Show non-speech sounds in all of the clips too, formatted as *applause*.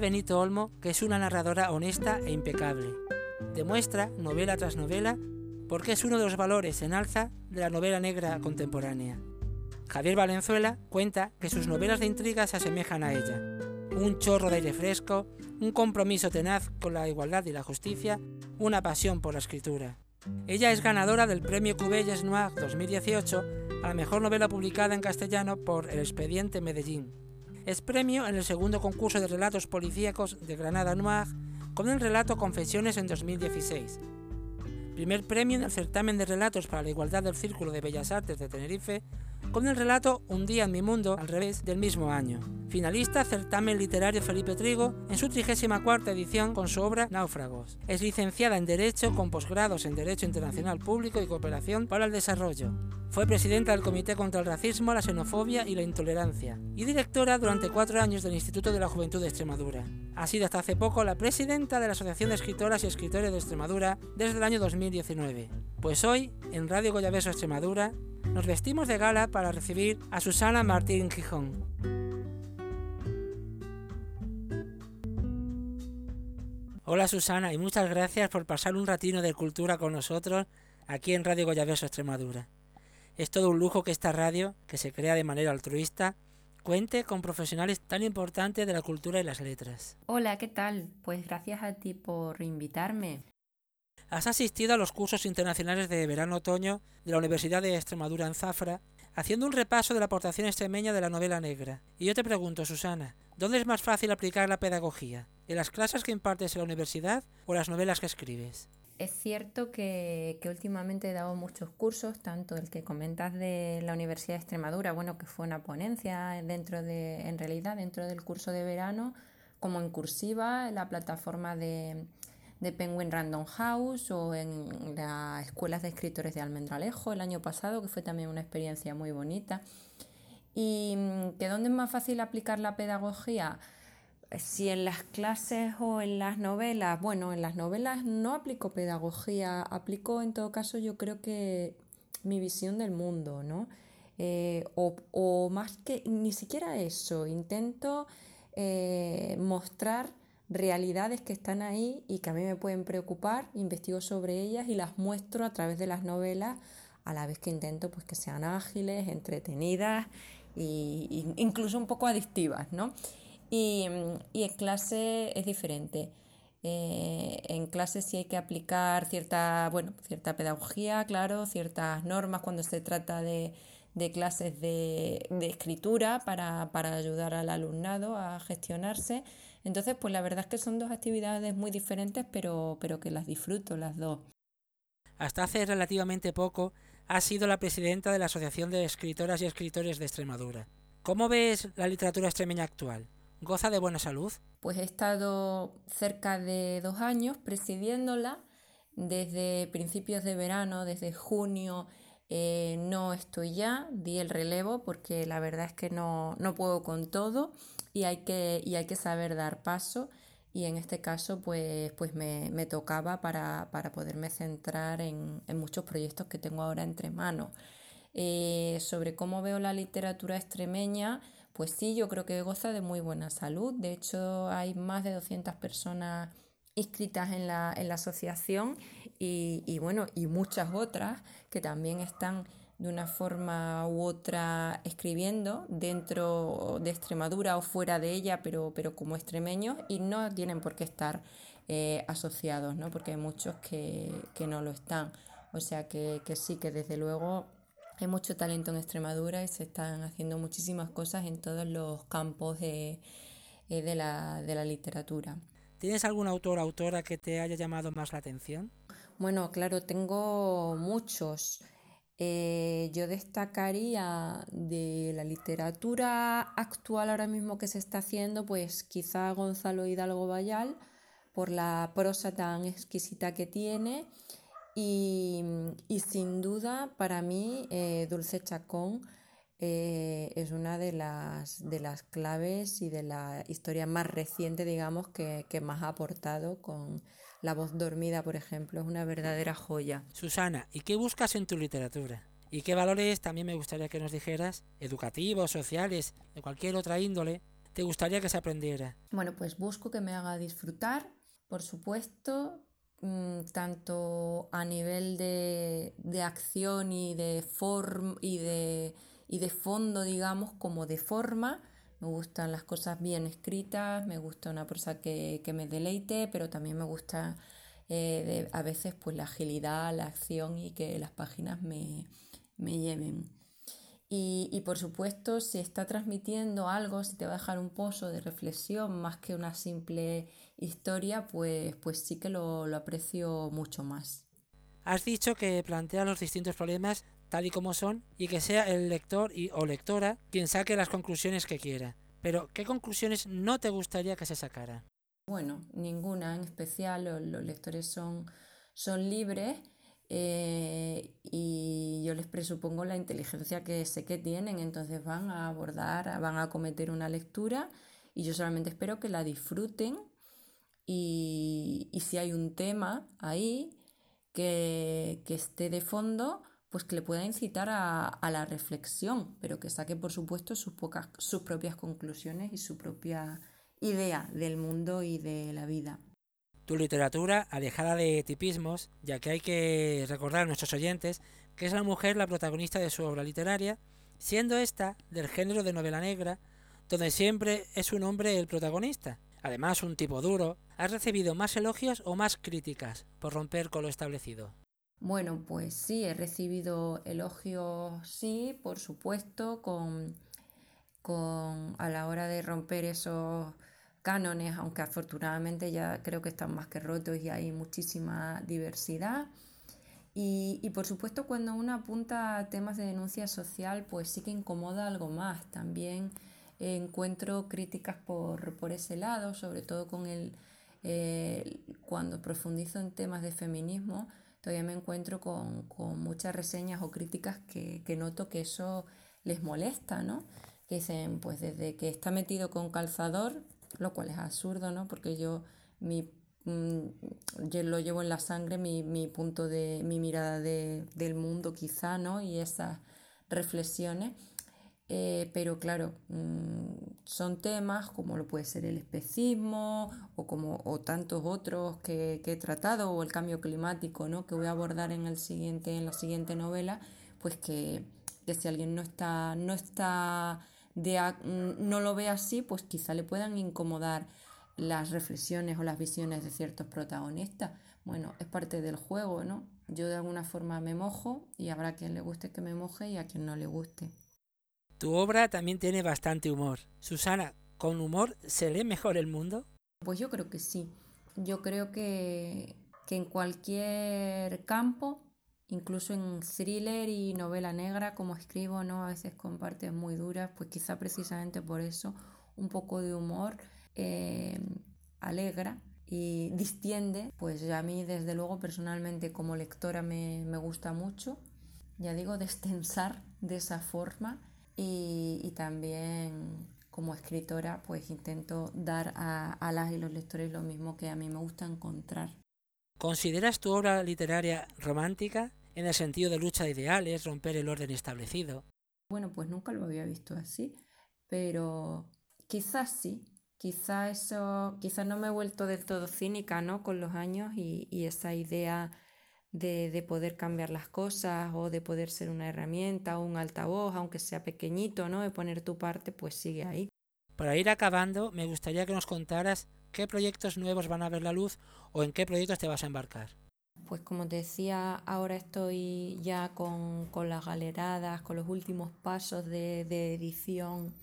Benito Olmo que es una narradora honesta e impecable. Demuestra, novela tras novela, por qué es uno de los valores en alza de la novela negra contemporánea. Javier Valenzuela cuenta que sus novelas de intriga se asemejan a ella. Un chorro de aire fresco, un compromiso tenaz con la igualdad y la justicia, una pasión por la escritura. Ella es ganadora del Premio Cubelles Noir 2018 a la mejor novela publicada en castellano por El Expediente Medellín. Es premio en el segundo concurso de relatos policíacos de Granada Noir con el relato Confesiones en 2016. Primer premio en el certamen de relatos para la igualdad del Círculo de Bellas Artes de Tenerife con el relato Un día en mi mundo al revés del mismo año. Finalista certamen literario Felipe Trigo en su 34 edición con su obra Náufragos. Es licenciada en Derecho con posgrados en Derecho Internacional Público y Cooperación para el Desarrollo. Fue presidenta del Comité contra el Racismo, la Xenofobia y la Intolerancia y directora durante cuatro años del Instituto de la Juventud de Extremadura. Ha sido hasta hace poco la presidenta de la Asociación de Escritoras y Escritores de Extremadura desde el año 2019. Pues hoy, en Radio Goyabeso Extremadura, nos vestimos de gala para recibir a Susana Martín Gijón. Hola Susana y muchas gracias por pasar un ratino de cultura con nosotros aquí en Radio Goyabeso Extremadura. Es todo un lujo que esta radio, que se crea de manera altruista, cuente con profesionales tan importantes de la cultura y las letras. Hola, ¿qué tal? Pues gracias a ti por invitarme. Has asistido a los cursos internacionales de verano-otoño de la Universidad de Extremadura en Zafra, haciendo un repaso de la aportación extremeña de la novela negra. Y yo te pregunto, Susana, ¿dónde es más fácil aplicar la pedagogía? ¿En las clases que impartes en la universidad o las novelas que escribes? Es cierto que, que, últimamente he dado muchos cursos, tanto el que comentas de la Universidad de Extremadura, bueno, que fue una ponencia dentro de, en realidad, dentro del curso de verano, como en cursiva, la plataforma de, de Penguin Random House o en las escuelas de escritores de Almendralejo el año pasado, que fue también una experiencia muy bonita. ¿Y mm, que dónde es más fácil aplicar la pedagogía? Si en las clases o en las novelas, bueno, en las novelas no aplico pedagogía, aplico en todo caso yo creo que mi visión del mundo, ¿no? Eh, o, más que ni siquiera eso, intento eh, mostrar realidades que están ahí y que a mí me pueden preocupar, investigo sobre ellas y las muestro a través de las novelas, a la vez que intento pues, que sean ágiles, entretenidas e incluso un poco adictivas. ¿no? Y, en clase es diferente. Eh, en clase sí hay que aplicar cierta, bueno, cierta pedagogía, claro, ciertas normas cuando se trata de, de clases de, de escritura para, para, ayudar al alumnado a gestionarse, entonces, pues la verdad es que son dos actividades muy diferentes, pero, pero que las disfruto las dos. Hasta hace relativamente poco has sido la presidenta de la Asociación de Escritoras y Escritores de Extremadura. ¿Cómo ves la literatura extremeña actual? ¿Goza de buena salud? Pues he estado cerca de dos años presidiéndola desde principios de verano, desde junio eh, no estoy ya, di el relevo porque la verdad es que no, no puedo con todo y hay que, y hay que saber dar paso y en este caso pues, pues me, me tocaba para, para, poderme centrar en, en, muchos proyectos que tengo ahora entre manos. Eh, sobre cómo veo la literatura extremeña, pues sí, yo creo que goza de muy buena salud. De hecho, hay más de 200 personas inscritas en la, en la asociación y, bueno, y muchas otras que también están de una forma u otra escribiendo dentro de Extremadura o fuera de ella, pero, pero como extremeños y no tienen por qué estar eh, asociados, ¿no? porque hay muchos que, que, no lo están. O sea que, que sí, que desde luego hay mucho talento en Extremadura y se están haciendo muchísimas cosas en todos los campos de, eh, de, la, de la literatura. ¿Tienes algún autor o autora que te haya llamado más la atención? Bueno, claro, tengo muchos. Eh, yo destacaría de la literatura actual ahora mismo que se está haciendo, pues quizá Gonzalo Hidalgo Bayal, por la prosa tan exquisita que tiene. Y, y sin duda, para mí, eh, Dulce Chacón eh, es una de las, de las claves y de la historia más reciente, digamos, que, que, más ha aportado con La voz dormida, por ejemplo. Es una verdadera joya. Susana, ¿y qué buscas en tu literatura? ¿Y qué valores también me gustaría que nos dijeras, educativos, sociales, de cualquier otra índole, te gustaría que se aprendiera? Bueno, pues busco que me haga disfrutar, por supuesto, mm, tanto a nivel de, acción y de, form, y, de, y de fondo, digamos, como de forma. Me gustan las cosas bien escritas, me gusta una prosa que, que me deleite, pero también me gusta eh, a veces pues la agilidad, la acción y que las páginas me, me lleven. Y, por supuesto, si está transmitiendo algo, si te va a dejar un pozo de reflexión más que una simple historia, pues, pues sí que lo, lo aprecio mucho más. Has dicho que plantea los distintos problemas tal y como son y que sea el lector y, o lectora quien saque las conclusiones que quiera. Pero, ¿qué conclusiones no te gustaría que se sacaran? Bueno, ninguna en especial, los, lectores son, son libres eh, y yo les presupongo la inteligencia que sé que tienen, entonces van a abordar, van a cometer una lectura y yo solamente espero que la disfruten y, si hay un tema ahí que, esté de fondo, pues que le pueda incitar a, la reflexión, pero que saque por supuesto sus, pocas, sus propias conclusiones y su propia idea del mundo y de la vida. Tu literatura, alejada de tipismos, ya que hay que recordar a nuestros oyentes que es la mujer la protagonista de su obra literaria, siendo esta del género de novela negra, donde siempre es un hombre el protagonista. Además, un tipo duro, ¿has recibido más elogios o más críticas por romper con lo establecido? Bueno, pues sí, he recibido elogios, sí, por supuesto, con, con a la hora de romper esos cánones, aunque afortunadamente ya creo que están más que rotos y hay muchísima diversidad. Y, por supuesto cuando uno apunta a temas de denuncia social, pues sí que incomoda algo más. También encuentro críticas por, ese lado, sobre todo con el, eh, cuando profundizo en temas de feminismo, todavía me encuentro con, muchas reseñas o críticas que, que, noto que eso les molesta, ¿no? Que dicen, pues desde que está metido con calzador, lo cual es absurdo, ¿no? Porque yo, mi, mm, yo lo llevo en la sangre, mi, mi punto de, mi mirada de, del mundo quizá, ¿no? Y esas reflexiones. Eh, pero claro, mm, son temas como lo puede ser el especismo o, como, o tantos otros que, he tratado, o el cambio climático, ¿no? que voy a abordar en, el siguiente, en la siguiente novela, pues que, que si alguien no está, no está de mm, no lo ve así, pues quizá le puedan incomodar las reflexiones o las visiones de ciertos protagonistas. Bueno, es parte del juego, ¿no? Yo de alguna forma me mojo y habrá quien le guste que me moje y a quien no le guste. Tu obra también tiene bastante humor. Susana, ¿con humor se lee mejor el mundo? Pues yo creo que sí. Yo creo que, que en cualquier campo incluso en thriller y novela negra, como escribo, ¿no? A veces con partes muy duras, pues quizá precisamente por eso un poco de humor eh, alegra y distiende, pues a mí desde luego personalmente como lectora me, gusta mucho, ya digo, destensar de esa forma y, también como escritora pues intento dar a, a las y los lectores lo mismo que a mí me gusta encontrar. ¿Consideras tu obra literaria romántica? en el sentido de lucha de ideales, romper el orden establecido. Bueno, pues nunca lo había visto así, pero quizás sí, quizás eso, quizás no me he vuelto del todo cínica, ¿no? Con los años y, esa idea de, de, poder cambiar las cosas o de poder ser una herramienta o un altavoz, aunque sea pequeñito, ¿no? De poner tu parte, pues sigue ahí. Para ir acabando, me gustaría que nos contaras qué proyectos nuevos van a ver la luz o en qué proyectos te vas a embarcar. Pues como te decía, ahora estoy ya con, las galeradas, con los últimos pasos de, edición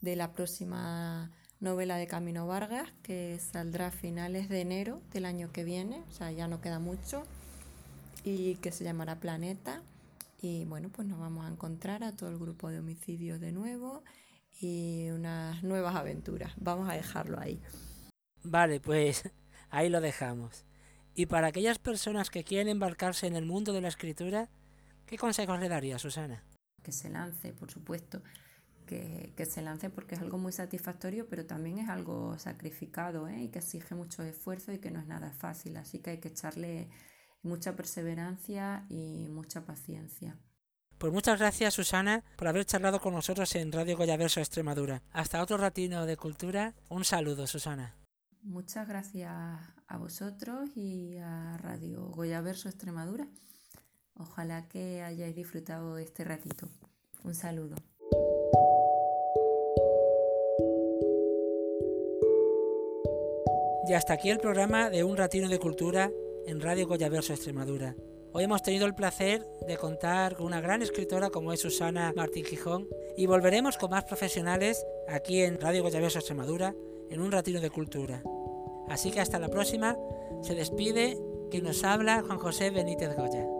de la próxima novela de Camino Vargas, que saldrá a finales de enero del año que viene, o sea, ya no queda mucho, y que se llamará Planeta. Y bueno, pues nos vamos a encontrar a todo el grupo de homicidios de nuevo y unas nuevas aventuras. Vamos a dejarlo ahí. Vale, pues *laughs* ahí lo dejamos. Y para aquellas personas que quieren embarcarse en el mundo de la escritura, ¿qué consejos le daría Susana? Que se lance, por supuesto, que, se lance porque es algo muy satisfactorio, pero también es algo sacrificado ¿eh? y que exige mucho esfuerzo y que no es nada fácil. Así que hay que echarle mucha perseverancia y mucha paciencia. Pues muchas gracias Susana por haber charlado con nosotros en Radio Goyaverso Extremadura. Hasta otro ratino de cultura. Un saludo Susana. Muchas gracias a vosotros y a Radio Goyaverso Extremadura. Ojalá que hayáis disfrutado este ratito. Un saludo. Y hasta aquí el programa de Un Ratino de Cultura en Radio Goyaverso Extremadura. Hoy hemos tenido el placer de contar con una gran escritora como es Susana Martín Gijón y volveremos con más profesionales aquí en Radio Goyaverso Extremadura en un ratino de cultura. Así que hasta la próxima, se despide quien nos habla Juan José Benítez Goya.